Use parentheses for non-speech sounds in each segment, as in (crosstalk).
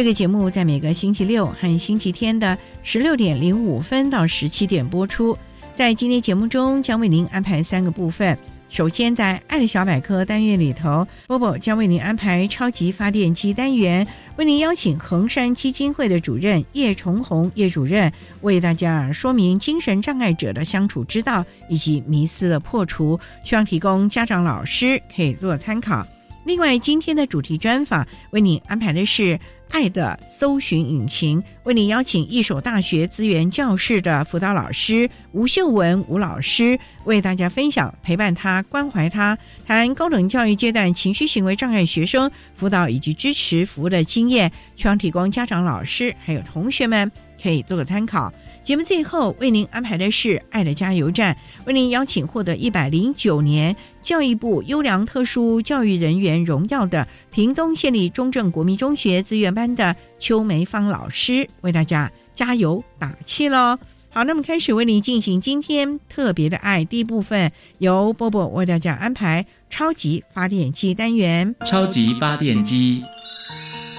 这个节目在每个星期六和星期天的十六点零五分到十七点播出。在今天节目中，将为您安排三个部分。首先，在“爱的小百科”单元里头，波波将为您安排超级发电机单元，为您邀请衡山基金会的主任叶崇红叶主任为大家说明精神障碍者的相处之道以及迷思的破除，希望提供家长、老师可以做参考。另外，今天的主题专访为您安排的是。爱的搜寻引擎为你邀请一所大学资源教室的辅导老师吴秀文吴老师为大家分享陪伴他关怀他谈高等教育阶段情绪行为障碍学生辅导以及支持服务的经验，希望提供家长、老师还有同学们可以做个参考。节目最后为您安排的是“爱的加油站”，为您邀请获得一百零九年教育部优良特殊教育人员荣耀的屏东县立中正国民中学资源班的邱梅芳老师，为大家加油打气喽！好，那么开始为您进行今天特别的爱第一部分，由波波为大家安排超级发电机单元。超级发电机，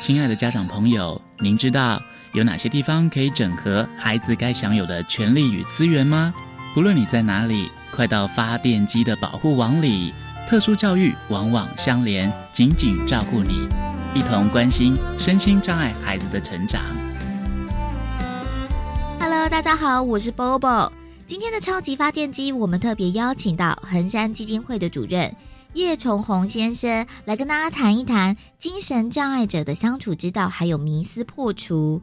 亲爱的家长朋友，您知道？有哪些地方可以整合孩子该享有的权利与资源吗？不论你在哪里，快到发电机的保护网里。特殊教育网网相连，紧紧照顾你，一同关心身心障碍孩子的成长。Hello，大家好，我是 Bobo。今天的超级发电机，我们特别邀请到恒山基金会的主任叶崇宏先生来跟大家谈一谈精神障碍者的相处之道，还有迷思破除。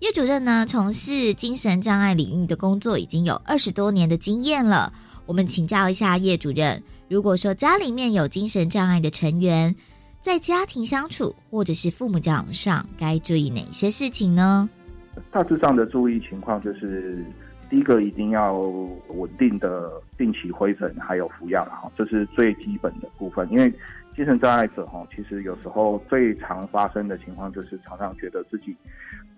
叶主任呢，从事精神障碍领域的工作已经有二十多年的经验了。我们请教一下叶主任，如果说家里面有精神障碍的成员，在家庭相处或者是父母教养上，该注意哪些事情呢？大致上的注意情况就是，第一个一定要稳定的定期回诊，还有服药哈，这是最基本的部分。因为精神障碍者哈，其实有时候最常发生的情况就是常常觉得自己。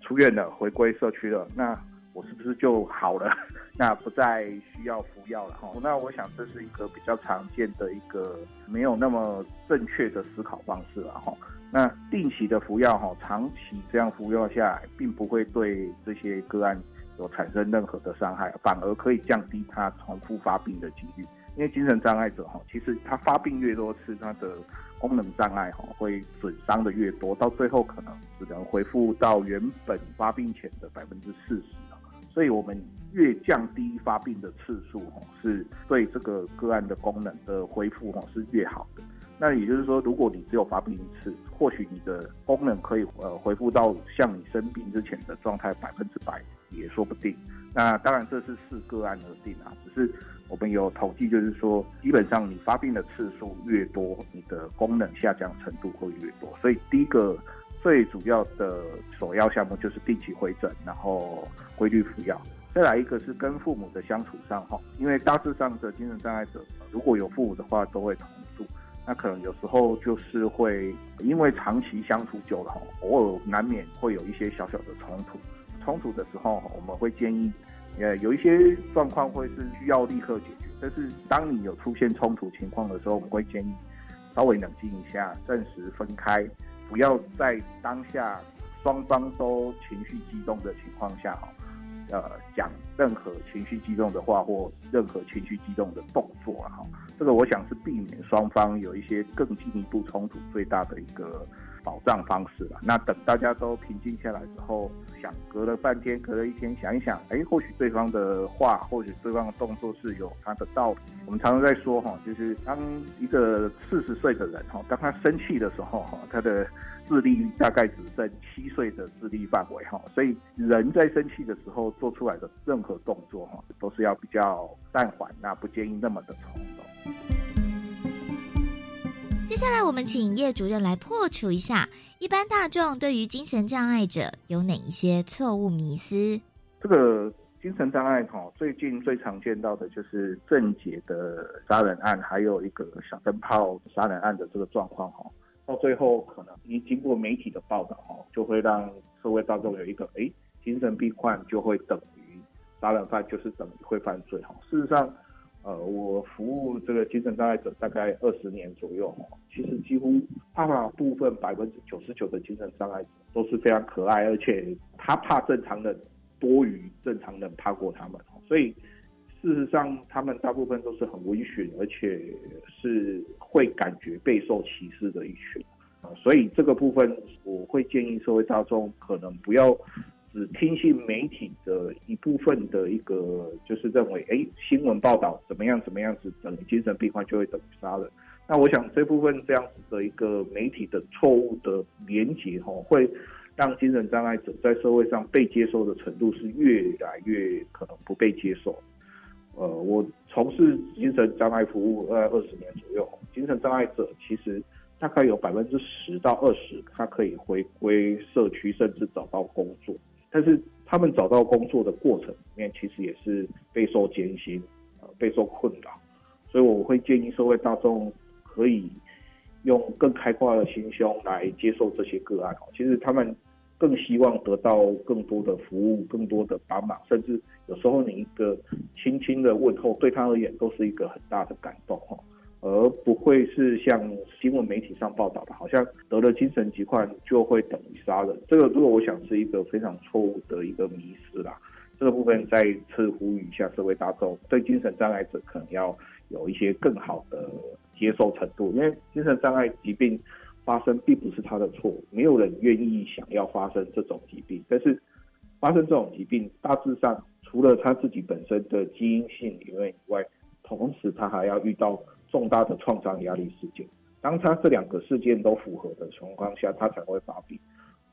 出院了，回归社区了，那我是不是就好了？(laughs) 那不再需要服药了哈？那我想这是一个比较常见的一个没有那么正确的思考方式了哈。那定期的服药哈，长期这样服药下来，并不会对这些个案有产生任何的伤害，反而可以降低他重复发病的几率。因为精神障碍者哈，其实他发病越多次，他的功能障碍哈会损伤的越多，到最后可能只能恢复到原本发病前的百分之四十所以我们越降低发病的次数哈，是对这个个案的功能的恢复哈是越好的。那也就是说，如果你只有发病一次，或许你的功能可以呃恢复到像你生病之前的状态百分之百也说不定。那当然这是视个案而定啊，只是。我们有统计，就是说，基本上你发病的次数越多，你的功能下降程度会越多。所以，第一个最主要的首要项目就是定期回诊，然后规律服药。再来一个是跟父母的相处上，哈，因为大致上的精神障碍者如果有父母的话，都会同住。那可能有时候就是会因为长期相处久了，偶尔难免会有一些小小的冲突。冲突的时候，我们会建议。呃，有一些状况会是需要立刻解决，但是当你有出现冲突情况的时候，我们会建议稍微冷静一下，暂时分开，不要在当下双方都情绪激动的情况下，哈，呃，讲任何情绪激动的话或任何情绪激动的动作，哈，这个我想是避免双方有一些更进一步冲突最大的一个。保障方式了。那等大家都平静下来之后，想隔了半天，隔了一天，想一想，哎，或许对方的话，或许对方的动作是有他的道理。我们常常在说哈，就是当一个四十岁的人哈，当他生气的时候哈，他的智力大概只剩七岁的智力范围哈。所以人在生气的时候做出来的任何动作哈，都是要比较暂缓，那不建议那么的冲动。接下来，我们请叶主任来破除一下一般大众对于精神障碍者有哪一些错误迷思。这个精神障碍哈，最近最常见到的就是郑捷的杀人案，还有一个小灯泡杀人案的这个状况哈。到最后，可能一经过媒体的报道哈，就会让社会大众有一个哎，精神病患就会等于杀人犯，就是等于会犯罪哈。事实上。呃，我服务这个精神障碍者大概二十年左右，其实几乎大部分百分之九十九的精神障碍者都是非常可爱，而且他怕正常人多于正常人怕过他们，所以事实上他们大部分都是很温驯，而且是会感觉备受歧视的一群，所以这个部分我会建议社会大众可能不要。只听信媒体的一部分的一个，就是认为，哎，新闻报道怎么样怎么样子，等于精神病患就会等于杀人。那我想这部分这样子的一个媒体的错误的连结，哈，会让精神障碍者在社会上被接受的程度是越来越可能不被接受。呃，我从事精神障碍服务呃二十年左右，精神障碍者其实大概有百分之十到二十，他可以回归社区，甚至找到工作。但是他们找到工作的过程里面，其实也是备受艰辛，呃，备受困扰。所以我会建议社会大众可以用更开阔的心胸来接受这些个案。其实他们更希望得到更多的服务、更多的帮忙，甚至有时候你一个轻轻的问候，对他而言都是一个很大的感动哈。而不会是像新闻媒体上报道的，好像得了精神疾患就会等于杀人。这个如果我想是一个非常错误的一个迷失啦。这个部分再次呼吁一下社会大众，对精神障碍者可能要有一些更好的接受程度，因为精神障碍疾病发生并不是他的错，没有人愿意想要发生这种疾病。但是发生这种疾病，大致上除了他自己本身的基因性原因以外，同时他还要遇到。重大的创伤压力事件，当他这两个事件都符合的情况下，他才会发病。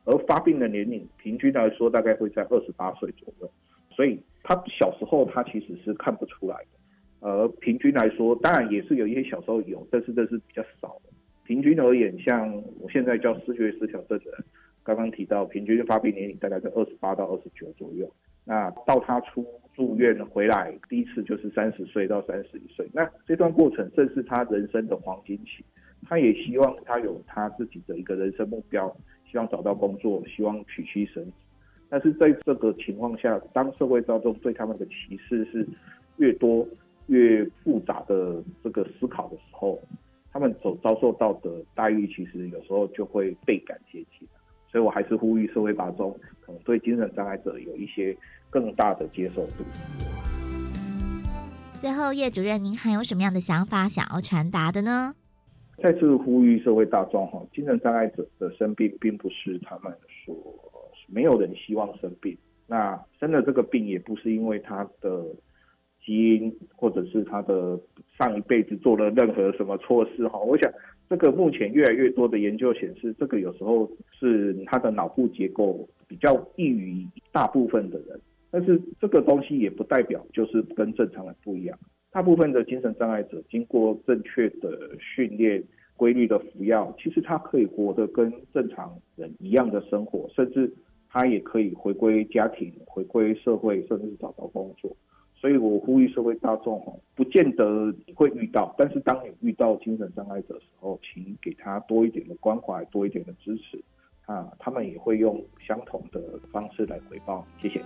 而发病的年龄平均来说，大概会在二十八岁左右。所以他小时候他其实是看不出来的。而平均来说，当然也是有一些小时候有，但是这是比较少的。平均而言，像我现在叫视觉失调症的人，刚刚提到平均发病年龄大概在二十八到二十九左右。那到他出住院回来，第一次就是三十岁到三十一岁。那这段过程正是他人生的黄金期。他也希望他有他自己的一个人生目标，希望找到工作，希望娶妻生子。但是在这个情况下，当社会当中对他们的歧视是越多越复杂的这个思考的时候，他们所遭受到的待遇，其实有时候就会倍感接近。所以我还是呼吁社会大众，可能对精神障碍者有一些。更大的接受度。最后，叶主任，您还有什么样的想法想要传达的呢？再次呼吁社会大众哈，精神障碍者的生病并不是他们说没有人希望生病，那生了这个病也不是因为他的基因或者是他的上一辈子做了任何什么错事哈。我想，这个目前越来越多的研究显示，这个有时候是他的脑部结构比较异于大部分的人。但是这个东西也不代表就是跟正常人不一样。大部分的精神障碍者经过正确的训练、规律的服药，其实他可以活得跟正常人一样的生活，甚至他也可以回归家庭、回归社会，甚至找到工作。所以我呼吁社会大众哈，不见得会遇到，但是当你遇到精神障碍者的时候，请给他多一点的关怀，多一点的支持。啊，他们也会用相同的方式来回报。谢谢。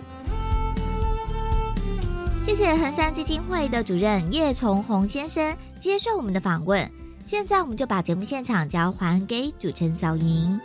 谢谢恒山基金会的主任叶崇宏先生接受我们的访问。现在我们就把节目现场交还给主持人小莹。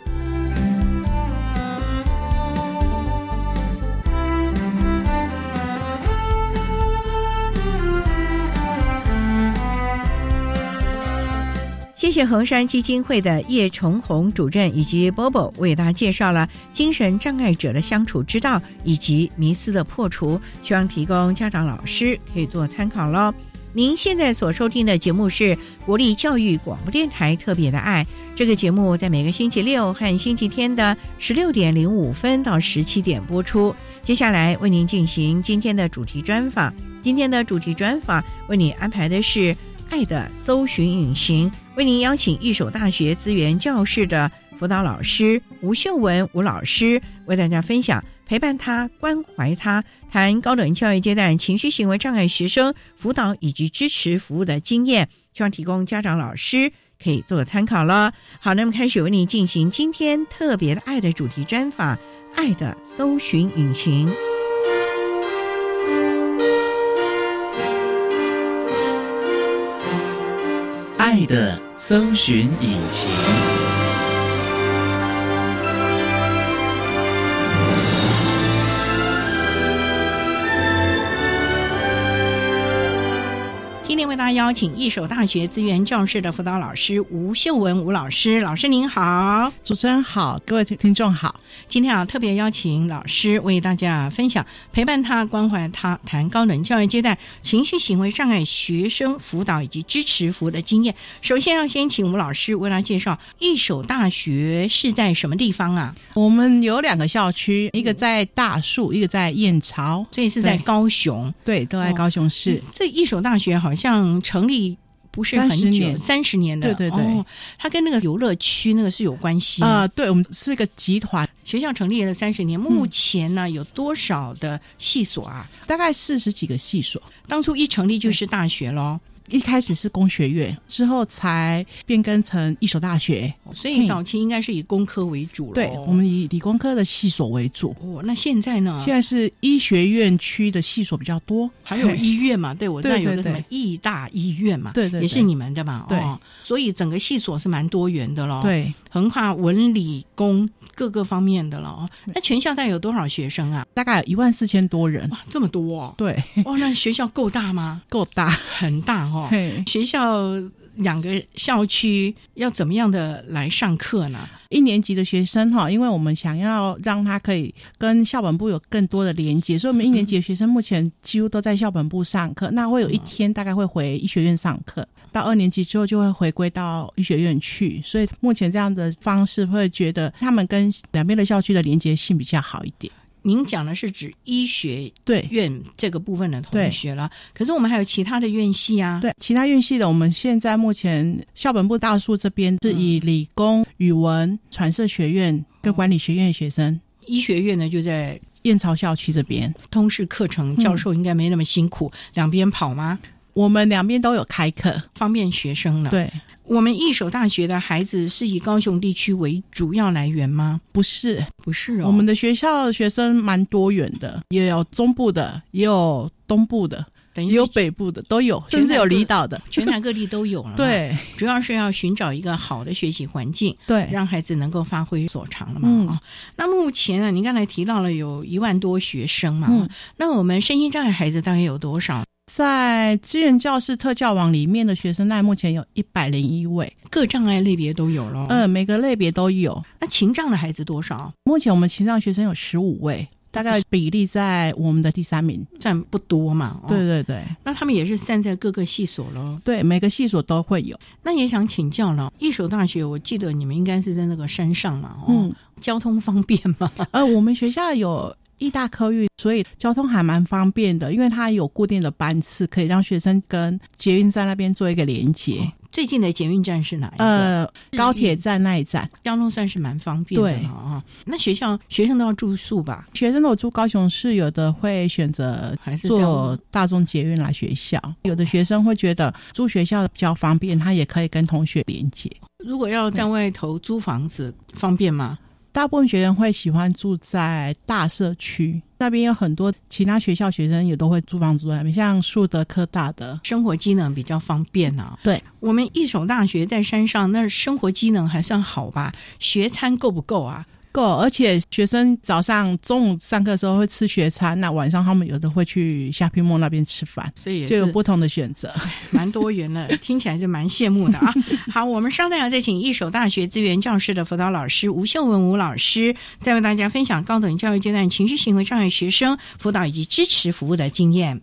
谢谢衡山基金会的叶崇红主任以及波波为大家介绍了精神障碍者的相处之道以及迷思的破除，希望提供家长老师可以做参考喽。您现在所收听的节目是国立教育广播电台特别的爱，这个节目在每个星期六和星期天的十六点零五分到十七点播出。接下来为您进行今天的主题专访，今天的主题专访为你安排的是。爱的搜寻引擎为您邀请一所大学资源教室的辅导老师吴秀文吴老师为大家分享陪伴他关怀他谈高等教育阶段情绪行为障碍学生辅导以及支持服务的经验，希望提供家长老师可以做个参考了。好，那么开始为您进行今天特别的爱的主题专访，爱的搜寻引擎。爱的搜寻引擎。为大家邀请一手大学资源教室的辅导老师吴秀文吴老师，老师您好，主持人好，各位听众好。今天啊，特别邀请老师为大家分享陪伴他、关怀他，谈高等教育阶段情绪行为障碍学生辅导以及支持服务的经验。首先要先请吴老师为大家介绍一手大学是在什么地方啊？我们有两个校区，一个在大树，一个在燕巢，所以是在高雄，对，都在高雄市。这一所大学好像成立。不是很久，三十年的，对对对，它跟那个游乐区那个是有关系啊。对，我们是个集团，学校成立了三十年，目前呢有多少的系所啊？大概四十几个系所，当初一成立就是大学喽。一开始是工学院，之后才变更成一所大学，所以早期应该是以工科为主了。对，我们以理工科的系所为主。哦，那现在呢？现在是医学院区的系所比较多，还有医院嘛？对，我知道有个什么医大医院嘛？对对，也是你们的嘛？对，所以整个系所是蛮多元的咯。对，横跨文理工。各个方面的了哦，那全校大概有多少学生啊？大概有一万四千多人，哇，这么多！对，哇，那学校够大吗？够大，很大哦。学校两个校区要怎么样的来上课呢？一年级的学生哈，因为我们想要让他可以跟校本部有更多的连接，所以我们一年级的学生目前几乎都在校本部上课。那会有一天大概会回医学院上课。到二年级之后就会回归到医学院去，所以目前这样的方式会觉得他们跟两边的校区的连接性比较好一点。您讲的是指医学对。院这个部分的同学了，可是我们还有其他的院系啊。对，其他院系的，我们现在目前校本部大树这边是以理工、语文、传社学院跟管理学院的学生，医学院呢就在燕巢校区这边，通识课程教授应该没那么辛苦，两边跑吗？我们两边都有开课，方便学生了。对，我们一手大学的孩子是以高雄地区为主要来源吗？不是，不是哦。我们的学校学生蛮多元的，也有中部的，也有东部的，也有北部的，都有，甚至有离岛的，(laughs) 全台各地都有了。对，主要是要寻找一个好的学习环境，对，让孩子能够发挥所长了嘛。啊，那目前啊，您刚才提到了有一万多学生嘛，嗯那我们身心障碍孩子大概有多少？在资源教室特教网里面的学生，那目前有一百零一位，各障碍类别都有了。嗯，每个类别都有。那情障的孩子多少？目前我们情障学生有十五位，大概比例在我们的第三名，占不多嘛。对对对。那他们也是散在各个系所喽。对，每个系所都会有。那也想请教了，一所大学，我记得你们应该是在那个山上嘛。嗯，交通方便吗？(laughs) 呃，我们学校有。义大科域，所以交通还蛮方便的，因为它有固定的班次，可以让学生跟捷运站那边做一个连接。最近的捷运站是哪一个？呃，高铁站那一站，交通算是蛮方便的啊。那学校学生都要住宿吧？学生如果住高雄市，有的会选择坐大众捷运来学校，有的学生会觉得住学校比较方便，他也可以跟同学连接。如果要在外头租房子，方便吗？大部分学生会喜欢住在大社区，那边有很多其他学校学生也都会租房住在那边，像树德科大的。生活机能比较方便啊。对我们一所大学在山上，那生活机能还算好吧？学餐够不够啊？够，而且学生早上、中午上课的时候会吃学餐，那晚上他们有的会去夏皮莫那边吃饭，所以也就是有不同的选择。(laughs) 蛮多元的，(laughs) 听起来就蛮羡慕的啊。(laughs) 好，我们稍待要再请一手大学资源教室的辅导老师吴秀文吴老师，再为大家分享高等教育阶段情绪行为障碍学生辅导以及支持服务的经验。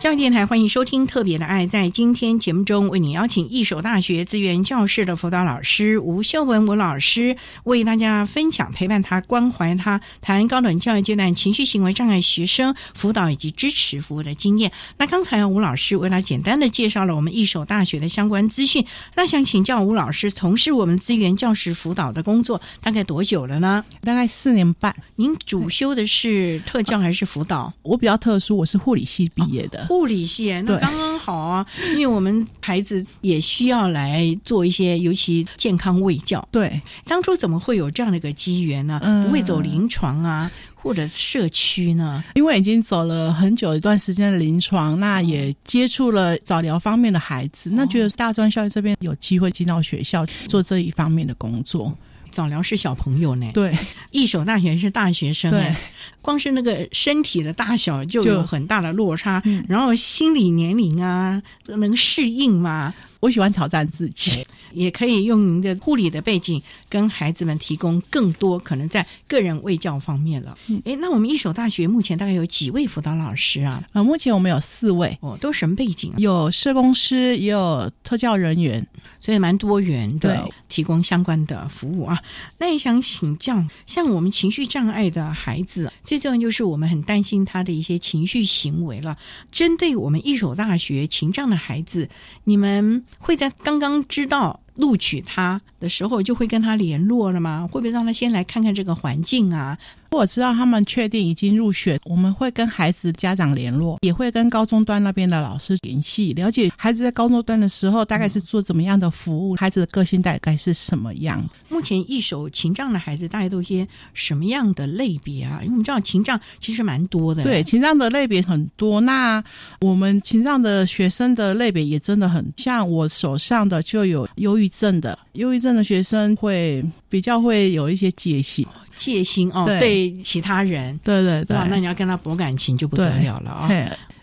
教育电台欢迎收听《特别的爱》。在今天节目中，为你邀请一所大学资源教室的辅导老师吴秀文吴老师，为大家分享陪伴他、关怀他，谈高等教育阶段情绪行为障碍学生辅导以及支持服务的经验。那刚才吴老师为他简单的介绍了我们一所大学的相关资讯。那想请教吴老师，从事我们资源教师辅导的工作大概多久了呢？大概四年半。您主修的是特教还是辅导？我比较特殊，我是护理系毕业的。护理系，那刚刚好啊，(laughs) 因为我们孩子也需要来做一些，尤其健康卫教。对，当初怎么会有这样的一个机缘呢？嗯不会走临床啊，或者社区呢？因为已经走了很久一段时间的临床，那也接触了早疗方面的孩子，那觉得大专校园这边有机会进到学校做这一方面的工作。早疗是小朋友呢，对，一手大学是大学生，对。哎，光是那个身体的大小就就。有很大的落差，嗯。然后心理年龄啊，能适应吗？我喜欢挑战自己。也可以用您的护理的背景，跟孩子们提供更多可能在个人卫教方面了。嗯诶，那我们一所大学目前大概有几位辅导老师啊？呃，目前我们有四位，哦，都什么背景啊？有社工师，也有特教人员。所以蛮多元的，提供相关的服务啊。那也想请教，像我们情绪障碍的孩子，最重要就是我们很担心他的一些情绪行为了。针对我们一所大学情障的孩子，你们会在刚刚知道。录取他的时候，就会跟他联络了吗？会不会让他先来看看这个环境啊？我知道他们确定已经入学，我们会跟孩子家长联络，也会跟高中端那边的老师联系，了解孩子在高中端的时候大概是做怎么样的服务，孩子的个性大概是什么样。目前一手情障的孩子大概都一些什么样的类别啊？因为我们知道情障其实蛮多的，对，情障的类别很多。那我们情障的学生的类别也真的很像，我手上的就有忧郁症的，忧郁症的学生会比较会有一些戒心。戒心哦，对其他人，对对对，那你要跟他博感情就不得了了啊！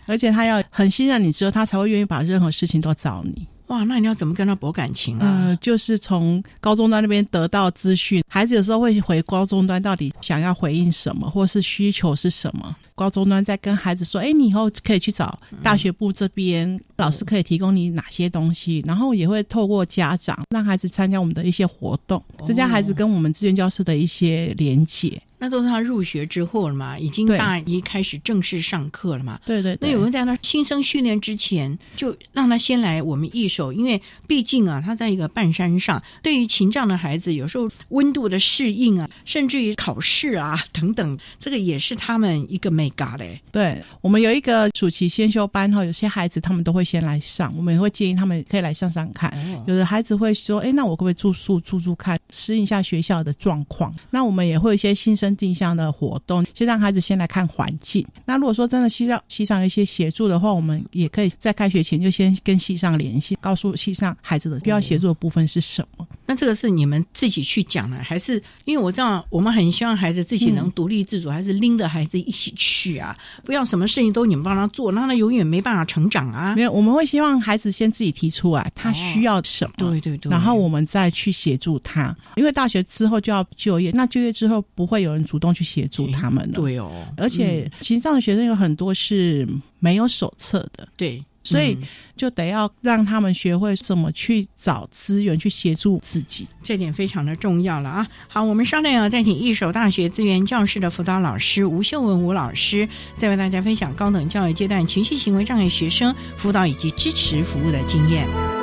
而且他要很信任你之后，他才会愿意把任何事情都找你。哇，那你要怎么跟他博感情啊？呃，就是从高中端那边得到资讯，孩子有时候会回高中端，到底想要回应什么，或是需求是什么？高中端在跟孩子说，哎，你以后可以去找大学部这边老师，可以提供你哪些东西？然后也会透过家长让孩子参加我们的一些活动，增加孩子跟我们志愿教师的一些连结。那都是他入学之后了嘛，已经大一开始正式上课了嘛。对对。那有没有在他新生训练之前，就让他先来我们一手？因为毕竟啊，他在一个半山上，对于情障的孩子，有时候温度的适应啊，甚至于考试啊等等，这个也是他们一个美嘎嘞。对我们有一个暑期先修班哈，有些孩子他们都会先来上，我们也会建议他们可以来上上看。有的孩子会说，哎，那我可不可以住宿住住看，适应一下学校的状况？那我们也会有一些新生。定向的活动，就让孩子先来看环境。那如果说真的需要系上一些协助的话，我们也可以在开学前就先跟系上联系，告诉系上孩子的需要协助的部分是什么。那这个是你们自己去讲呢，还是因为我知道我们很希望孩子自己能独立自主，还是拎着孩子一起去啊？不要什么事情都你们帮他做，那他永远没办法成长啊。没有，我们会希望孩子先自己提出来他需要什么，对对对，然后我们再去协助他。因为大学之后就要就业，那就业之后不会有人主动去协助他们了。对哦，而且其实上的学生有很多是没有手册的。对。所以就得要让他们学会怎么去找资源去协助自己，这点非常的重要了啊！好，我们稍后要再请一手大学资源教室的辅导老师吴秀文吴老师，再为大家分享高等教育阶段情绪行为障碍学生辅导以及支持服务的经验。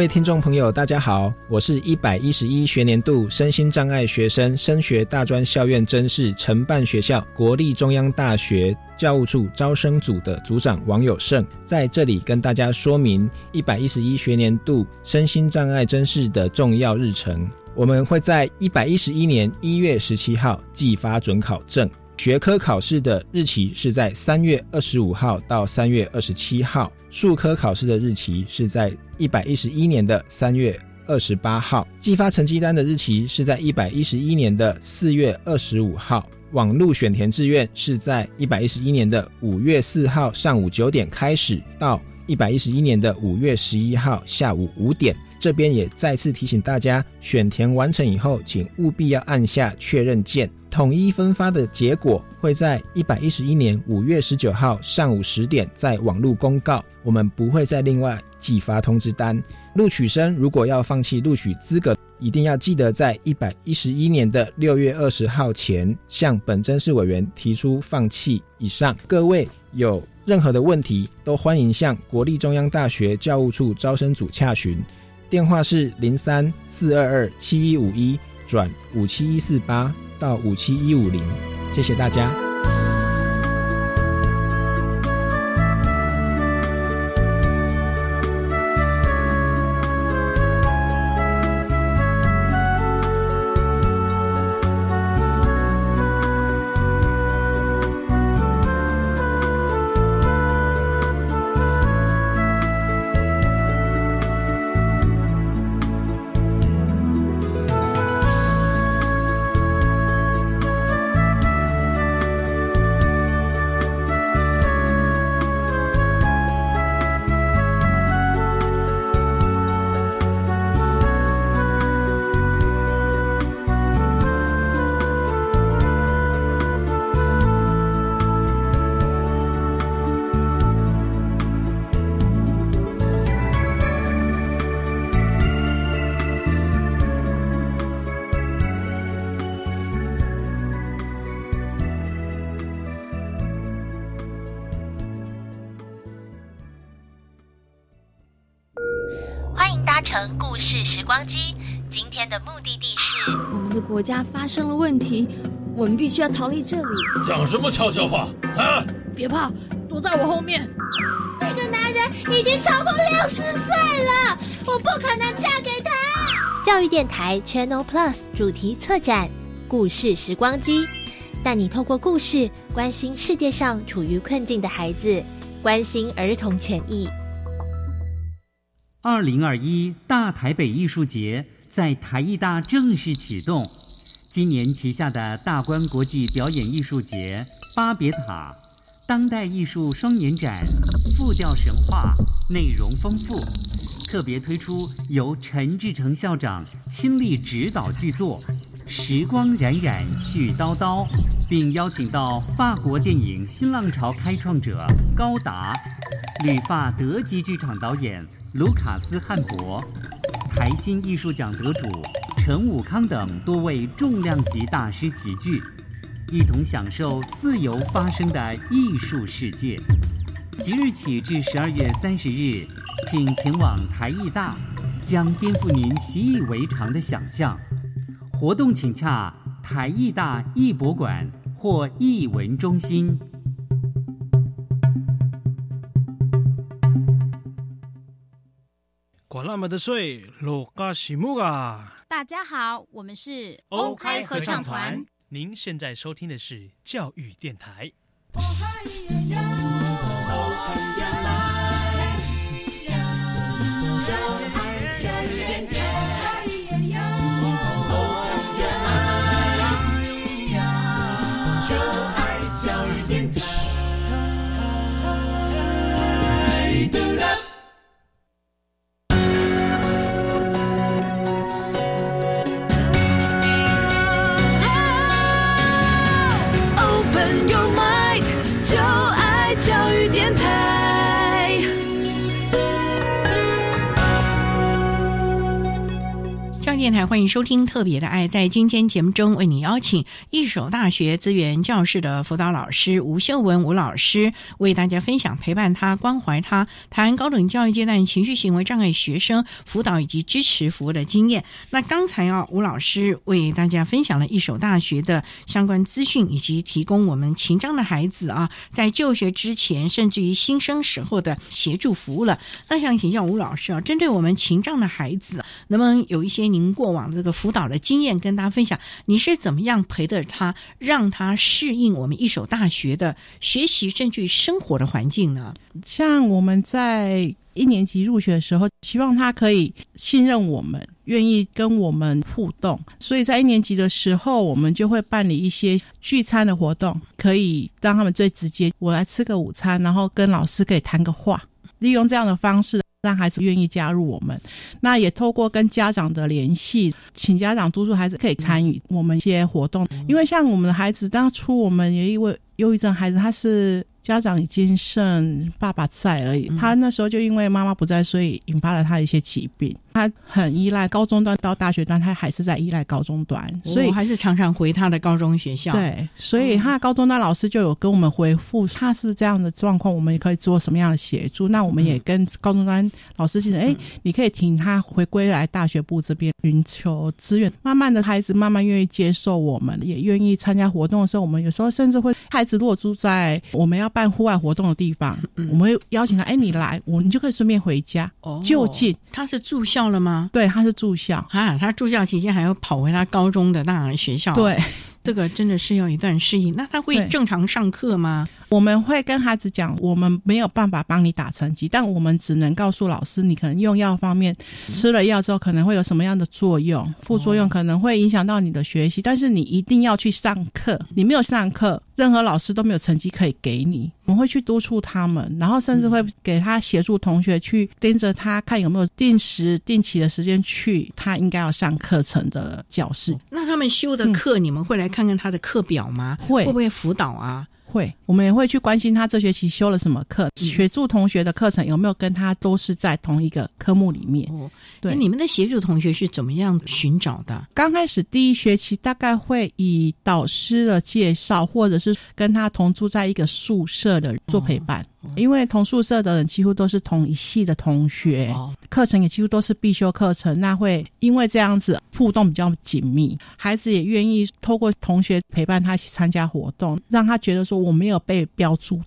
各位听众朋友，大家好，我是一百一十一学年度身心障碍学生升学大专校院甄试承办学校国立中央大学教务处招生组的组长王友胜，在这里跟大家说明一百一十一学年度身心障碍甄试的重要日程。我们会在一百一十一年一月十七号寄发准考证，学科考试的日期是在三月二十五号到三月二十七号，数科考试的日期是在。一百一十一年的三月二十八号寄发成绩单的日期是在一百一十一年的四月二十五号，网路选填志愿是在一百一十一年的五月四号上午九点开始，到一百一十一年的五月十一号下午五点。这边也再次提醒大家，选填完成以后，请务必要按下确认键。统一分发的结果会在一百一十一年五月十九号上午十点在网络公告，我们不会再另外。寄发通知单，录取生如果要放弃录取资格，一定要记得在一百一十一年的六月二十号前向本真市委员提出放弃。以上各位有任何的问题，都欢迎向国立中央大学教务处招生组洽询，电话是零三四二二七一五一转五七一四八到五七一五零，谢谢大家。国家发生了问题，我们必须要逃离这里。讲什么悄悄话啊？别怕，躲在我后面。那个男人已经超过六十岁了，我不可能嫁给他。教育电台 Channel Plus 主题策展《故事时光机》，带你透过故事关心世界上处于困境的孩子，关心儿童权益。二零二一大台北艺术节在台艺大正式启动，今年旗下的大观国际表演艺术节、巴别塔、当代艺术双年展、复调神话内容丰富，特别推出由陈志成校长亲力指导剧作《时光冉冉絮叨叨》，并邀请到法国电影新浪潮开创者高达、旅发德籍剧场导演。卢卡斯·汉博、台新艺术奖得主陈武康等多位重量级大师齐聚，一同享受自由发声的艺术世界。即日起至十二月三十日，请前往台艺大，将颠覆您习以为常的想象。活动请洽台艺大艺博馆或艺文中心。管那么的水，罗嘎西木啊！大家好，我们是欧开合唱团。您现在收听的是教育电台。台欢迎收听《特别的爱》。在今天节目中，为你邀请一所大学资源教室的辅导老师吴秀文吴老师，为大家分享陪伴他、关怀他，谈高等教育阶段情绪行为障碍学生辅导以及支持服务的经验。那刚才啊，吴老师为大家分享了一所大学的相关资讯，以及提供我们情障的孩子啊，在就学之前，甚至于新生时候的协助服务了。那想请教吴老师啊，针对我们情障的孩子，能不能有一些您？过往这个辅导的经验跟大家分享，你是怎么样陪着他，让他适应我们一所大学的学习甚至生活的环境呢？像我们在一年级入学的时候，希望他可以信任我们，愿意跟我们互动，所以在一年级的时候，我们就会办理一些聚餐的活动，可以让他们最直接，我来吃个午餐，然后跟老师可以谈个话，利用这样的方式。让孩子愿意加入我们，那也透过跟家长的联系，请家长督促孩子可以参与我们一些活动。因为像我们的孩子当初，我们有一位忧郁症孩子，他是。家长已经剩爸爸在而已，他那时候就因为妈妈不在，所以引发了他的一些疾病。他很依赖高中端到大学端，他还是在依赖高中端，所以还是常常回他的高中学校。对，所以他的高中段老师就有跟我们回复，他是这样的状况，我们也可以做什么样的协助。那我们也跟高中端老师讲，哎，你可以请他回归来大学部这边寻求资源。慢慢的，孩子慢慢愿意接受我们，也愿意参加活动的时候，我们有时候甚至会孩子如果住在我们要办。办户外活动的地方，我们会邀请他。哎，你来，我你就可以顺便回家，哦就近。他是住校了吗？对，他是住校啊。他住校期间还要跑回他高中的那学校。对，这个真的是要一段适应。那他会正常上课吗？我们会跟孩子讲，我们没有办法帮你打成绩，但我们只能告诉老师，你可能用药方面吃了药之后可能会有什么样的作用，副作用可能会影响到你的学习。但是你一定要去上课，你没有上课，任何老师都没有成绩可以给你。我们会去督促他们，然后甚至会给他协助同学去盯着他，看有没有定时定期的时间去他应该要上课程的教室。那他们修的课，你们会来看看他的课表吗？会，会不会辅导啊？会，我们也会去关心他这学期修了什么课，协助同学的课程有没有跟他都是在同一个科目里面。哦，对，你们的协助同学是怎么样寻找的？刚开始第一学期大概会以导师的介绍，或者是跟他同住在一个宿舍的做陪伴。因为同宿舍的人几乎都是同一系的同学，课程也几乎都是必修课程，那会因为这样子互动比较紧密，孩子也愿意透过同学陪伴他一起参加活动，让他觉得说我没有被标注，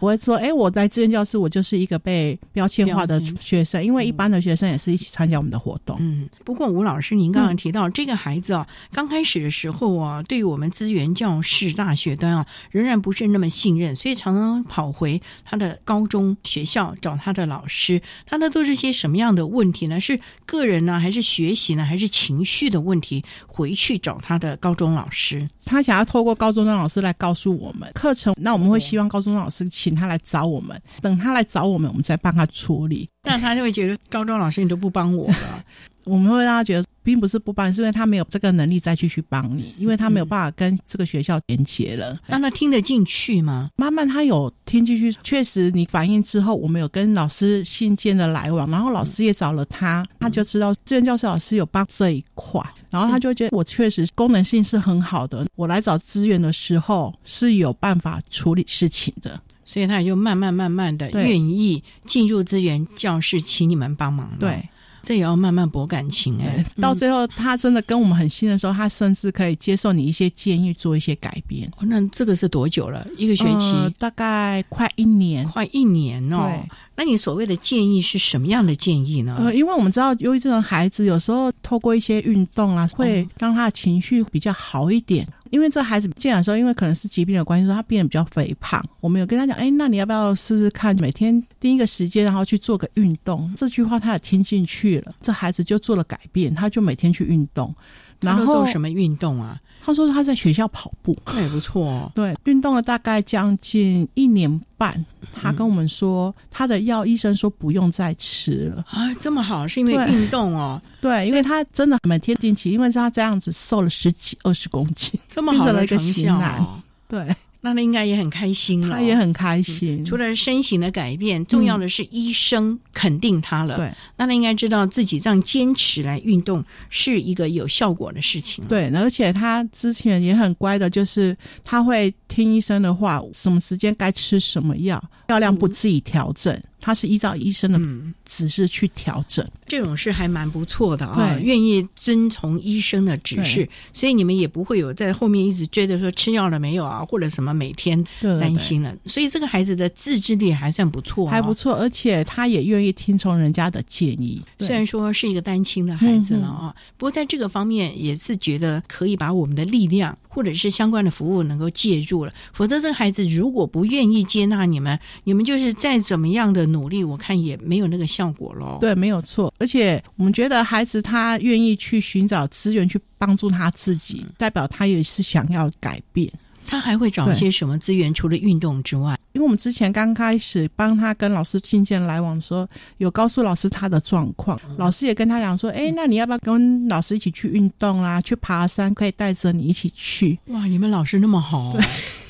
不会说哎我在志愿教室我就是一个被标签化的学生，因为一般的学生也是一起参加我们的活动。嗯，不过吴老师您刚刚提到这个孩子啊，刚开始的时候啊，对于我们资源教室大学端啊，仍然不是那么信任，所以常常跑回他。的高中学校找他的老师，他那都是些什么样的问题呢？是个人呢，还是学习呢，还是情绪的问题？回去找他的高中老师，他想要透过高中的老师来告诉我们课程，那我们会希望高中老师请他来找我们，等他来找我们，我们再帮他处理。那他就会觉得高中老师你都不帮我了。我们会让他觉得，并不是不帮，是因为他没有这个能力再继续帮你，因为他没有办法跟这个学校连接了。让他听得进去吗？慢慢他有听进去，确实你反映之后，我们有跟老师信件的来往，然后老师也找了他，他就知道志愿教师老师有帮这一块，然后他就觉得我确实功能性是很好的，我来找资源的时候是有办法处理事情的，所以他也就慢慢慢慢的愿意进入资源教室，请你们帮忙。对。这也要慢慢博感情哎，到最后他真的跟我们很亲的时候，他甚至可以接受你一些建议，做一些改变。那这个是多久了？一个学期？大概快一年，快一年哦。那你所谓的建议是什么样的建议呢？呃，因为我们知道忧郁症的孩子有时候透过一些运动啊，会让他的情绪比较好一点。因为这孩子进来的时候，因为可能是疾病的关系，说他变得比较肥胖。我们有跟他讲，哎，那你要不要试试看，每天定一个时间，然后去做个运动？这句话他也听进去了，这孩子就做了改变，他就每天去运动。然后做什么运动啊？他说他在学校跑步，那也不错。对，运动了大概将近一年半。他跟我们说，他的药医生说不用再吃了啊，这么好，是因为运动哦。对，因为他真的每天定期，因为他这样子瘦了十几二十公斤，这么好的成效，对。那他应该也很开心了，他也很开心。除了身形的改变，重要的是医生肯定他了。对，那他应该知道自己这样坚持来运动是一个有效果的事情。对，而且他之前也很乖的，就是他会听医生的话，什么时间该吃什么药，药量不自己调整。他是依照医生的指示去调整，这种是还蛮不错的啊，愿意遵从医生的指示，所以你们也不会有在后面一直追着说吃药了没有啊，或者什么每天担心了。所以这个孩子的自制力还算不错，还不错，而且他也愿意听从人家的建议。虽然说是一个单亲的孩子了啊，不过在这个方面也是觉得可以把我们的力量或者是相关的服务能够介入了，否则这个孩子如果不愿意接纳你们，你们就是再怎么样的。努力，我看也没有那个效果喽。对，没有错。而且我们觉得孩子他愿意去寻找资源去帮助他自己，代表他也是想要改变。他还会找一些什么资源？除了运动之外，因为我们之前刚开始帮他跟老师信件来往的时候，有告诉老师他的状况，老师也跟他讲说：“哎，那你要不要跟老师一起去运动啊？去爬山，可以带着你一起去。”哇，你们老师那么好。(laughs) (laughs)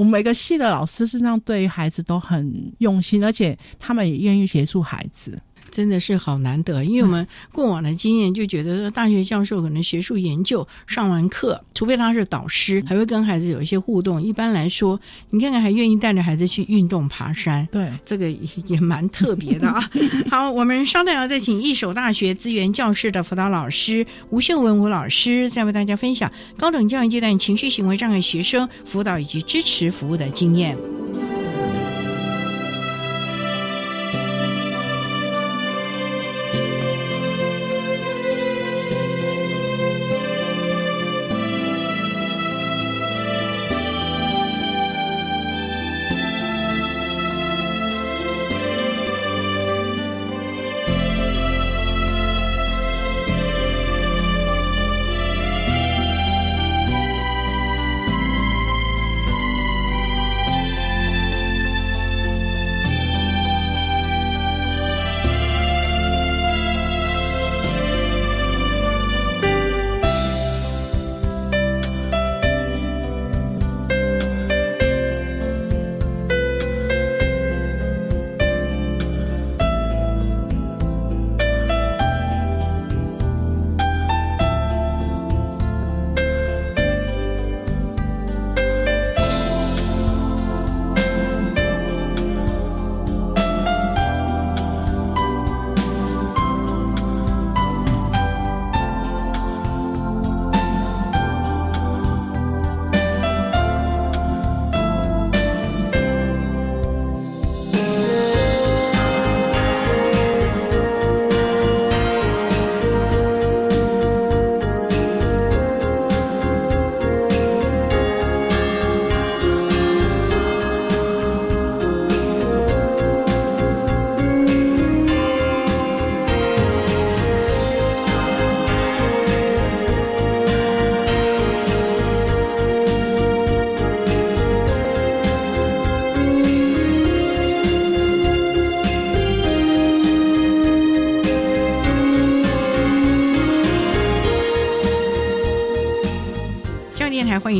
我们每个系的老师实际上对于孩子都很用心，而且他们也愿意协助孩子。真的是好难得，因为我们过往的经验就觉得说，大学教授可能学术研究上完课，除非他是导师，还会跟孩子有一些互动。一般来说，你看看还愿意带着孩子去运动、爬山，对，这个也蛮特别的啊。(laughs) 好，我们稍待要再请一手大学资源教室的辅导老师吴秀文吴老师，再为大家分享高等教育阶段情绪行为障碍学生辅导以及支持服务的经验。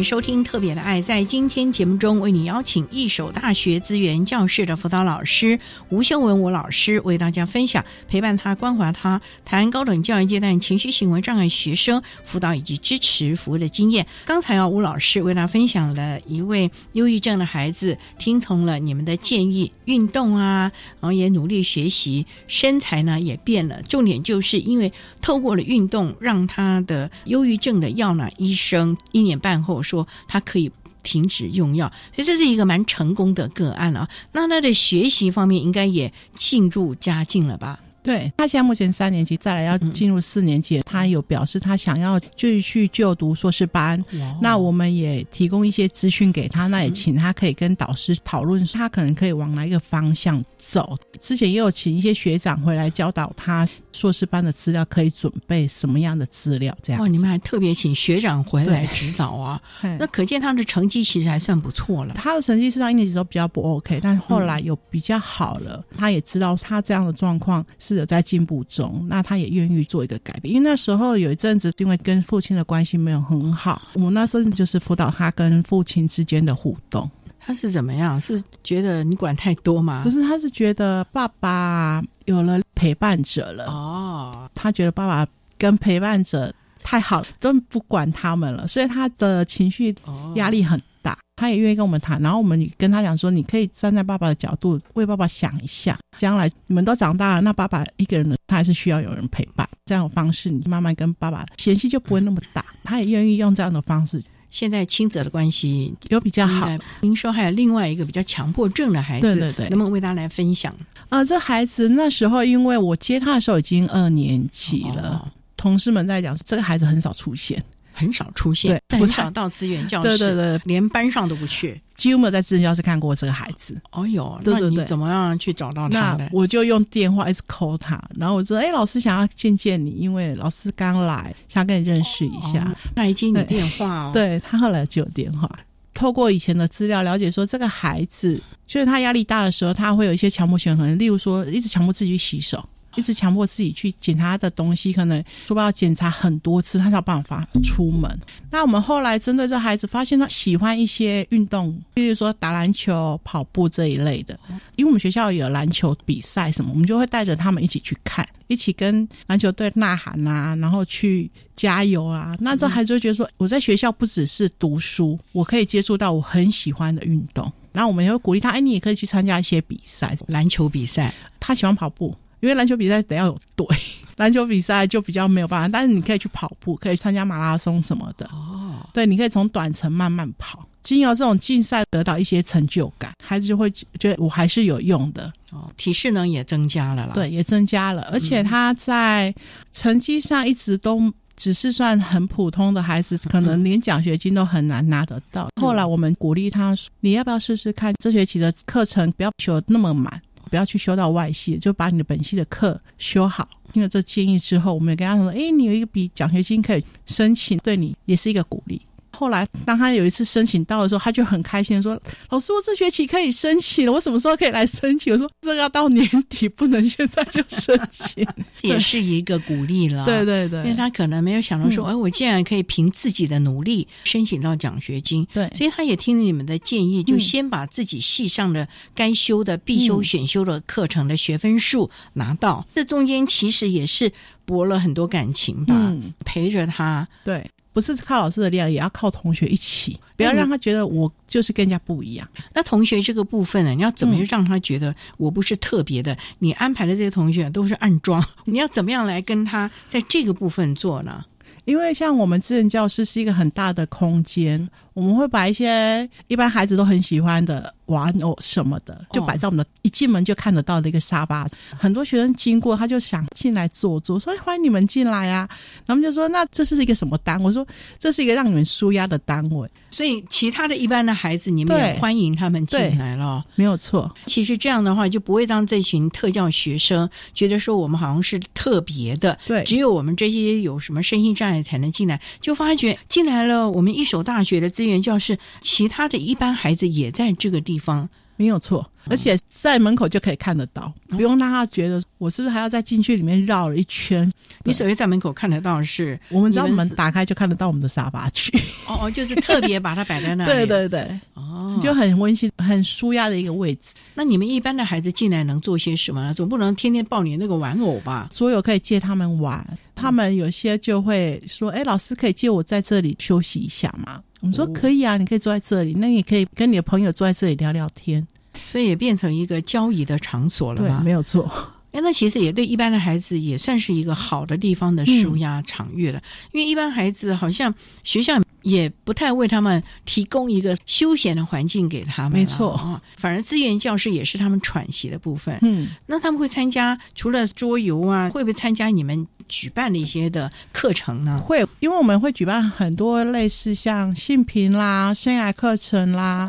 收听《特别的爱》。在今天节目中，为你邀请一手大学资源教室的辅导老师吴秀文吴老师，为大家分享陪伴他、关怀他、谈高等教育阶段情绪行为障碍学生辅导以及支持服务的经验。刚才啊，吴老师为大家分享了一位忧郁症的孩子听从了你们的建议，运动啊，然后也努力学习，身材呢也变了。重点就是因为透过了运动，让他的忧郁症的药呢，医生一年半后说他可以停止用药，所以这是一个蛮成功的个案啊。那他的学习方面应该也进入佳境了吧？对他现在目前三年级，再来要进入四年级，他有表示他想要继续就读硕士班。那我们也提供一些资讯给他，那也请他可以跟导师讨论，他可能可以往哪一个方向走。之前也有请一些学长回来教导他硕士班的资料，可以准备什么样的资料？这样哦，你们还特别请学长回来指导啊？(laughs) 那可见他的成绩其实还算不错了。他的成绩是上一年级时候比较不 OK，但是后来有比较好了。他也知道他这样的状况是有在进步中，那他也愿意做一个改变。因为那时候有一阵子，因为跟父亲的关系没有很好，我们那时候就是辅导他跟父亲之间的互动。他是怎么样？是觉得你管太多吗？不是，他是觉得爸爸有了陪伴者了。哦，他觉得爸爸跟陪伴者太好了，真不管他们了，所以他的情绪压力很大。他也愿意跟我们谈，然后我们跟他讲说，你可以站在爸爸的角度为爸爸想一下，将来你们都长大了，那爸爸一个人的，他还是需要有人陪伴。这样的方式，你慢慢跟爸爸嫌隙就不会那么大。他也愿意用这样的方式。现在亲子的关系有比较好。您说还有另外一个比较强迫症的孩子，对对对，能不能为大家来分享？啊，这孩子那时候因为我接他的时候已经二年级了，同事们在讲这个孩子很少出现，很少出现，对，很少到资源教室，对对对，连班上都不去。几乎没有在资源教室看过这个孩子。哦哟，那你怎么样去找到他那我就用电话一直 call 他，然后我说：“哎，老师想要见见你，因为老师刚来，想跟你认识一下。”那一接你电话哦。对他后来就有电话，透过以前的资料了解说，这个孩子就是他压力大的时候，他会有一些强迫行为，例如说一直强迫自己去洗手。一直强迫自己去检查的东西，可能书包要检查很多次，他才有办法出门。那我们后来针对这孩子，发现他喜欢一些运动，比如说打篮球、跑步这一类的。因为我们学校有篮球比赛什么，我们就会带着他们一起去看，一起跟篮球队呐喊啊，然后去加油啊。那这孩子就觉得说，我在学校不只是读书，我可以接触到我很喜欢的运动。然后我们也会鼓励他，哎，你也可以去参加一些比赛，篮球比赛。他喜欢跑步。因为篮球比赛得要有队，(laughs) 篮球比赛就比较没有办法。但是你可以去跑步，可以参加马拉松什么的。哦，对，你可以从短程慢慢跑，经由这种竞赛得到一些成就感，孩子就会觉得我还是有用的。哦，体适能也增加了啦。对，也增加了，而且他在成绩上一直都只是算很普通的孩子，可能连奖学金都很难拿得到。后来我们鼓励他，你要不要试试看这学期的课程不要求那么满。不要去修到外系，就把你的本系的课修好。听了这建议之后，我们也跟他说：“哎，你有一个笔奖学金可以申请，对你也是一个鼓励。”后来，当他有一次申请到的时候，他就很开心，说：“老师，我这学期可以申请了，我什么时候可以来申请？”我说：“这个要到年底，不能现在就申请。(laughs) ”也是一个鼓励了。对对对，因为他可能没有想到说：“哎，我竟然可以凭自己的努力申请到奖学金。”对，所以他也听了你们的建议，就先把自己系上的该修的必修、选修的课程的学分数拿到。这中间其实也是博了很多感情吧，陪着他。对。不是靠老师的力量，也要靠同学一起，不要让他觉得我就是跟人家不一样。那同学这个部分呢，你要怎么让他觉得我不是特别的？你安排的这些同学都是暗装，(laughs) 你要怎么样来跟他在这个部分做呢？因为像我们智能教室是一个很大的空间，我们会把一些一般孩子都很喜欢的。玩偶什么的，就摆在我们的一进门就看得到的一个沙发。很多学生经过，他就想进来坐坐，说欢迎你们进来啊。他们就说那这是一个什么单？我说这是一个让你们舒压的单位。所以其他的一般的孩子，你们也欢迎他们进来了，没有错。其实这样的话，就不会让这群特教学生觉得说我们好像是特别的，对，只有我们这些有什么身心障碍才能进来。就发觉进来了，我们一所大学的资源教室，其他的一般孩子也在这个地方。没有错，而且在门口就可以看得到，不用让他觉得我是不是还要在进去里面绕了一圈。你所谓在门口看得到，是我们只要门打开就看得到我们的沙发区。哦哦，就是特别把它摆在那里。(laughs) 对对对，哦，就很温馨、很舒压的一个位置。那你们一般的孩子进来能做些什么呢？总不能天天抱你那个玩偶吧？所有可以借他们玩，他们有些就会说：“哎，老师可以借我在这里休息一下吗？”我们说：“可以啊，你可以坐在这里，那你可以跟你的朋友坐在这里聊聊天。”所以也变成一个交易的场所了对？没有错。(laughs) 哎，那其实也对一般的孩子也算是一个好的地方的舒压场域了。因为一般孩子好像学校也不太为他们提供一个休闲的环境给他们，没错啊。反而资源教室也是他们喘息的部分。嗯，那他们会参加除了桌游啊，会不会参加你们举办的一些的课程呢？会，因为我们会举办很多类似像性平啦、生涯课程啦、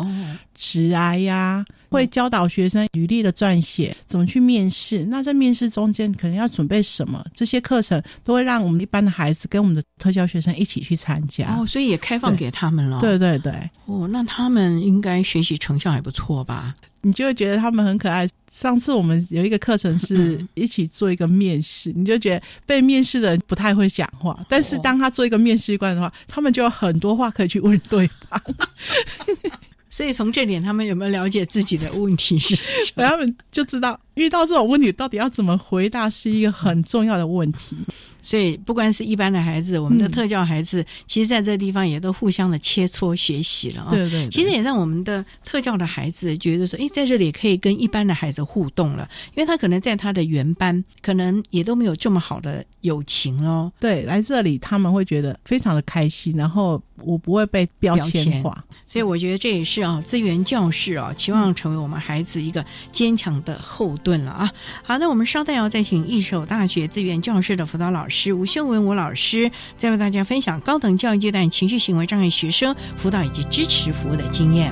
职癌呀。会教导学生履历的撰写，怎么去面试。那在面试中间可能要准备什么？这些课程都会让我们一般的孩子跟我们的特教学生一起去参加。哦，所以也开放给他们了。对对对。哦，那他们应该学习成效还不错吧？你就会觉得他们很可爱。上次我们有一个课程是一起做一个面试，你就觉得被面试的人不太会讲话，但是当他做一个面试官的话，他们就有很多话可以去问对方。(laughs) 所以从这点，他们有没有了解自己的问题？(laughs) 他们就知道遇到这种问题到底要怎么回答，是一个很重要的问题。所以，不管是一般的孩子，我们的特教孩子，其实在这地方也都互相的切磋学习了啊。对对，其实也让我们的特教的孩子觉得说，哎，在这里可以跟一般的孩子互动了，因为他可能在他的原班，可能也都没有这么好的友情哦。对，来这里他们会觉得非常的开心，然后我不会被标签化，所以我觉得这也是啊，资源教室啊，期望成为我们孩子一个坚强的后盾了啊。好，那我们稍待要再请一手大学资源教室的辅导老师。师吴秀文吴老师再为大家分享高等教育阶段情绪行为障碍学生辅导以及支持服务的经验。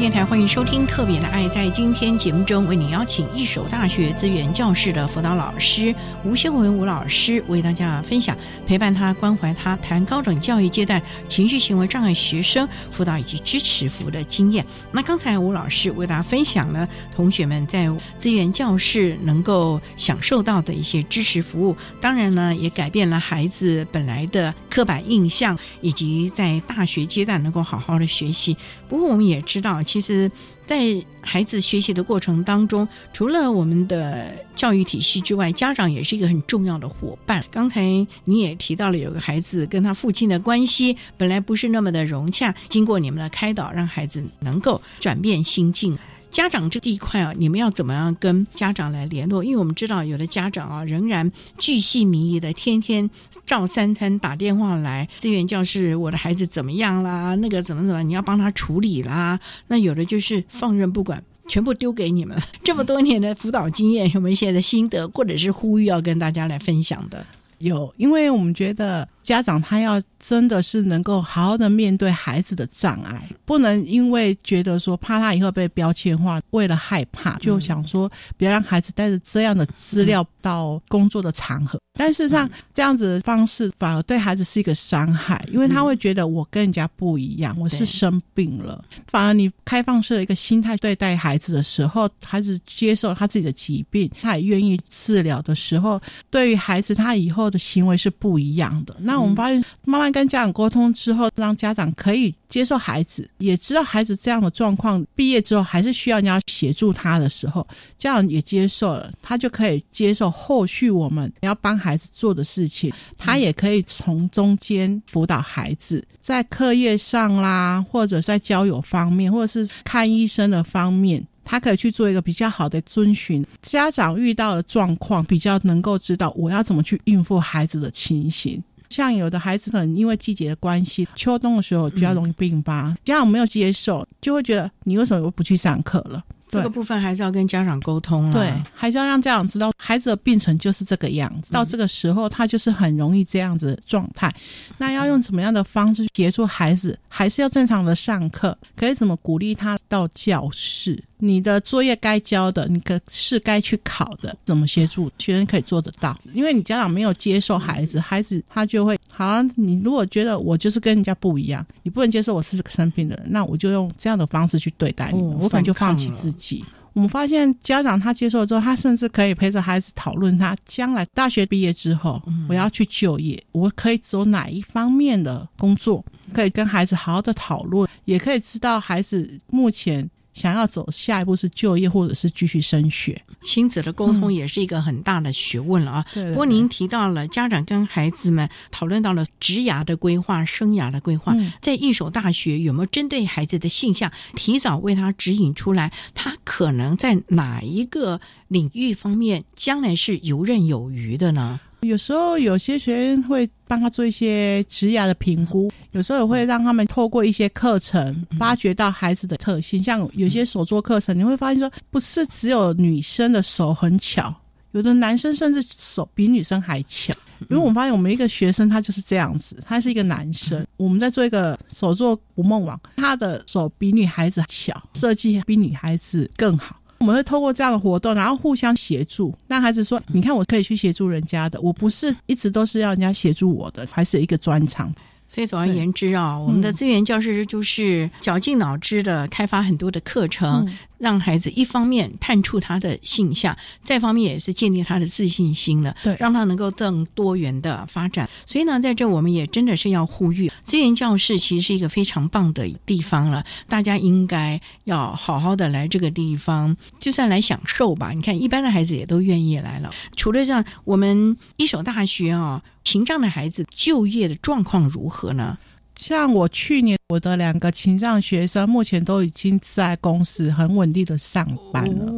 电台欢迎收听《特别的爱》。在今天节目中，为您邀请一所大学资源教室的辅导老师吴秀文吴老师，为大家分享陪伴他、关怀他、谈高等教育阶段情绪行为障碍学生辅导以及支持服务的经验。那刚才吴老师为大家分享了同学们在资源教室能够享受到的一些支持服务，当然呢，也改变了孩子本来的刻板印象，以及在大学阶段能够好好的学习。不过，我们也知道。其实，在孩子学习的过程当中，除了我们的教育体系之外，家长也是一个很重要的伙伴。刚才你也提到了，有个孩子跟他父亲的关系本来不是那么的融洽，经过你们的开导，让孩子能够转变心境。家长这一块啊，你们要怎么样跟家长来联络？因为我们知道有的家长啊，仍然巨细靡遗的，天天照三餐打电话来，资源教室，我的孩子怎么样啦？那个怎么怎么，你要帮他处理啦。那有的就是放任不管。全部丢给你们了。这么多年的辅导经验，有没有一些的心得，或者是呼吁要跟大家来分享的？有，因为我们觉得。家长他要真的是能够好好的面对孩子的障碍，不能因为觉得说怕他以后被标签化，为了害怕就想说别让孩子带着这样的资料到工作的场合。但事实上，这样子的方式反而对孩子是一个伤害，因为他会觉得我跟人家不一样，我是生病了。反而你开放式的一个心态对待孩子的时候，孩子接受他自己的疾病，他也愿意治疗的时候，对于孩子他以后的行为是不一样的。那那我们发现，慢慢跟家长沟通之后，让家长可以接受孩子，也知道孩子这样的状况，毕业之后还是需要人家协助他的时候，家长也接受了，他就可以接受后续我们要帮孩子做的事情，他也可以从中间辅导孩子，在课业上啦，或者在交友方面，或者是看医生的方面，他可以去做一个比较好的遵循。家长遇到的状况，比较能够知道我要怎么去应付孩子的情形。像有的孩子可能因为季节的关系，秋冬的时候比较容易病发，家长没有接受，就会觉得你为什么不去上课了？这个部分还是要跟家长沟通对，还是要让家长知道孩子的病程就是这个样子，到这个时候他就是很容易这样子状态。那要用什么样的方式协助孩子？还是要正常的上课？可以怎么鼓励他到教室？你的作业该交的，你可是该去考的，怎么协助学生可以做得到？因为你家长没有接受孩子，孩子他就会好。你如果觉得我就是跟人家不一样，你不能接受我是个生病的人，那我就用这样的方式去对待你，我可能就放弃自己。我们发现家长他接受了之后，他甚至可以陪着孩子讨论他将来大学毕业之后我要去就业，我可以走哪一方面的工作，可以跟孩子好好的讨论，也可以知道孩子目前。想要走下一步是就业，或者是继续升学。亲子的沟通也是一个很大的学问了啊。不过您提到了家长跟孩子们讨论到了职涯的规划、生涯的规划，在一所大学有没有针对孩子的性向，提早为他指引出来，他可能在哪一个领域方面将来是游刃有余的呢？有时候有些学员会帮他做一些职涯的评估，有时候也会让他们透过一些课程发掘到孩子的特性。像有些手作课程，你会发现说，不是只有女生的手很巧，有的男生甚至手比女生还巧。因为我们发现我们一个学生他就是这样子，他是一个男生，我们在做一个手作捕梦网，他的手比女孩子巧，设计比女孩子更好。我们会透过这样的活动，然后互相协助，让孩子说：“你看，我可以去协助人家的，我不是一直都是要人家协助我的，还是一个专长。”所以总而言之啊，我们的资源教师就是绞尽脑汁的开发很多的课程。让孩子一方面探出他的性向，再方面也是建立他的自信心的，对，让他能够更多元的发展。所以呢，在这我们也真的是要呼吁，资源教室其实是一个非常棒的地方了，大家应该要好好的来这个地方，就算来享受吧。你看，一般的孩子也都愿意来了。除了这样，我们一所大学啊，情障的孩子就业的状况如何呢？像我去年我的两个情障学生，目前都已经在公司很稳定的上班了，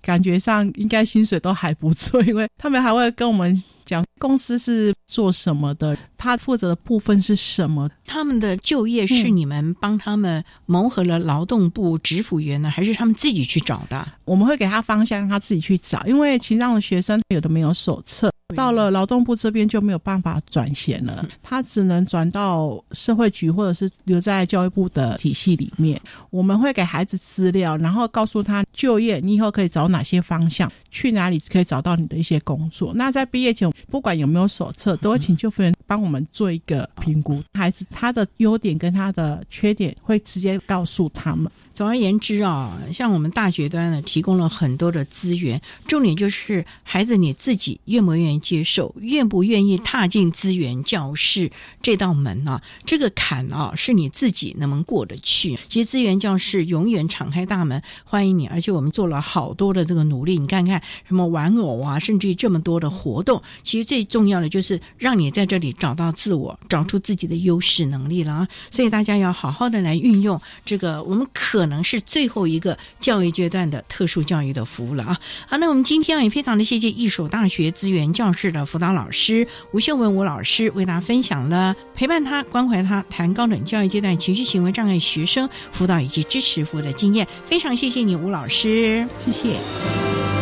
感觉上应该薪水都还不错，因为他们还会跟我们讲公司是做什么的，他负责的部分是什么。他们的就业是你们帮他们谋合了劳动部职辅员呢，还是他们自己去找的？我们会给他方向，让他自己去找，因为情障的学生有的没有手册。到了劳动部这边就没有办法转衔了，他只能转到社会局或者是留在教育部的体系里面。我们会给孩子资料，然后告诉他就业，你以后可以找哪些方向，去哪里可以找到你的一些工作。那在毕业前，不管有没有手册，都会请就服员帮我们做一个评估，孩子他的优点跟他的缺点会直接告诉他们。总而言之啊，像我们大学端呢，提供了很多的资源，重点就是孩子你自己愿不愿意接受，愿不愿意踏进资源教室这道门啊？这个坎啊，是你自己能不能过得去？其实资源教室永远敞开大门欢迎你，而且我们做了好多的这个努力，你看看什么玩偶啊，甚至于这么多的活动，其实最重要的就是让你在这里找到自我，找出自己的优势能力了啊！所以大家要好好的来运用这个，我们可。可能是最后一个教育阶段的特殊教育的服务了啊。好，那我们今天也非常的谢谢一所大学资源教室的辅导老师吴秀文吴老师为大家分享了陪伴他、关怀他、谈高等教育阶段情绪行为障碍学生辅导以及支持服务的经验。非常谢谢你，吴老师，谢谢。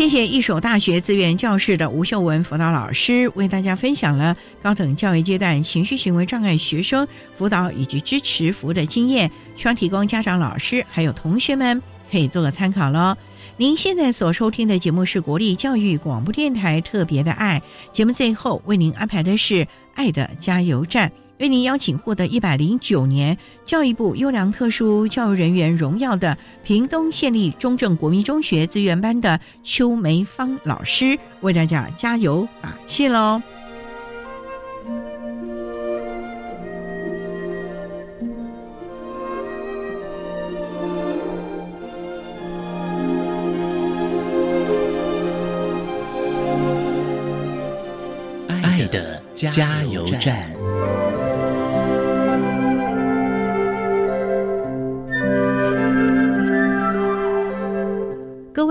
谢谢一所大学资源教室的吴秀文辅导老师为大家分享了高等教育阶段情绪行为障碍学生辅导以及支持服务的经验，希望提供家长、老师还有同学们可以做个参考喽。您现在所收听的节目是国立教育广播电台特别的爱节目，最后为您安排的是爱的加油站。为您邀请获得一百零九年教育部优良特殊教育人员荣耀的屏东县立中正国民中学资源班的邱梅芳老师，为大家加油打气喽！爱的加油站。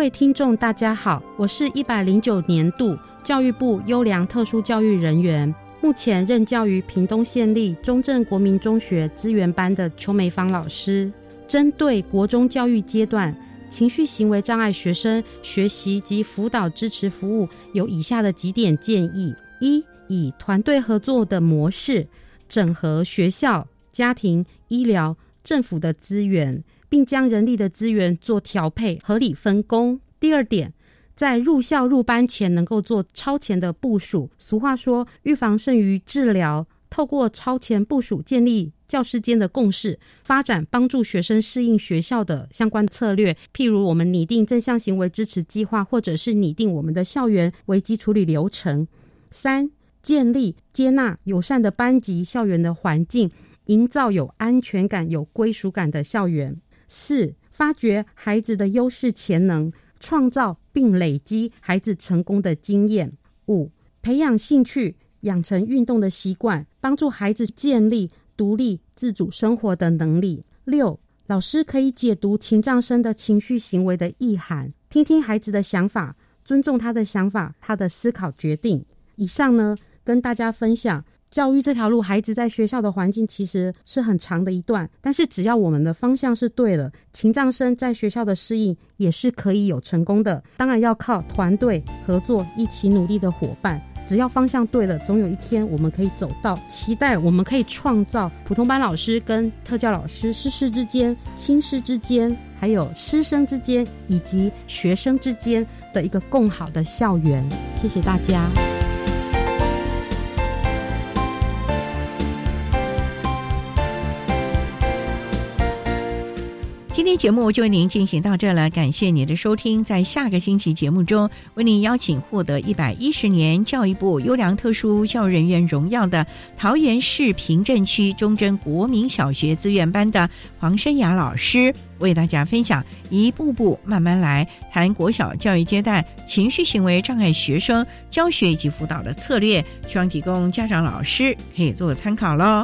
位听众，大家好，我是一百零九年度教育部优良特殊教育人员，目前任教于屏东县立中正国民中学资源班的邱梅芳老师。针对国中教育阶段情绪行为障碍学生学习及辅导支持服务，有以下的几点建议：一、以团队合作的模式，整合学校、家庭、医疗、政府的资源。并将人力的资源做调配、合理分工。第二点，在入校入班前能够做超前的部署。俗话说，预防胜于治疗。透过超前部署，建立教师间的共识，发展帮助学生适应学校的相关策略。譬如，我们拟定正向行为支持计划，或者是拟定我们的校园危机处理流程。三、建立接纳友善的班级校园的环境，营造有安全感、有归属感的校园。四、发掘孩子的优势潜能，创造并累积孩子成功的经验。五、培养兴趣，养成运动的习惯，帮助孩子建立独立自主生活的能力。六、老师可以解读情障生的情绪行为的意涵，听听孩子的想法，尊重他的想法，他的思考决定。以上呢，跟大家分享。教育这条路，孩子在学校的环境其实是很长的一段，但是只要我们的方向是对了，情障生在学校的适应也是可以有成功的。当然要靠团队合作，一起努力的伙伴。只要方向对了，总有一天我们可以走到。期待我们可以创造普通班老师跟特教老师、师师之间、亲师之间，还有师生之间以及学生之间的一个更好的校园。谢谢大家。天节目就为您进行到这了，感谢您的收听。在下个星期节目中，为您邀请获得一百一十年教育部优良特殊教育人员荣耀的桃园市平镇区中贞国民小学资源班的黄生雅老师，为大家分享一步步慢慢来，谈国小教育阶段情绪行为障碍学生教学以及辅导的策略，希望提供家长老师可以做个参考喽。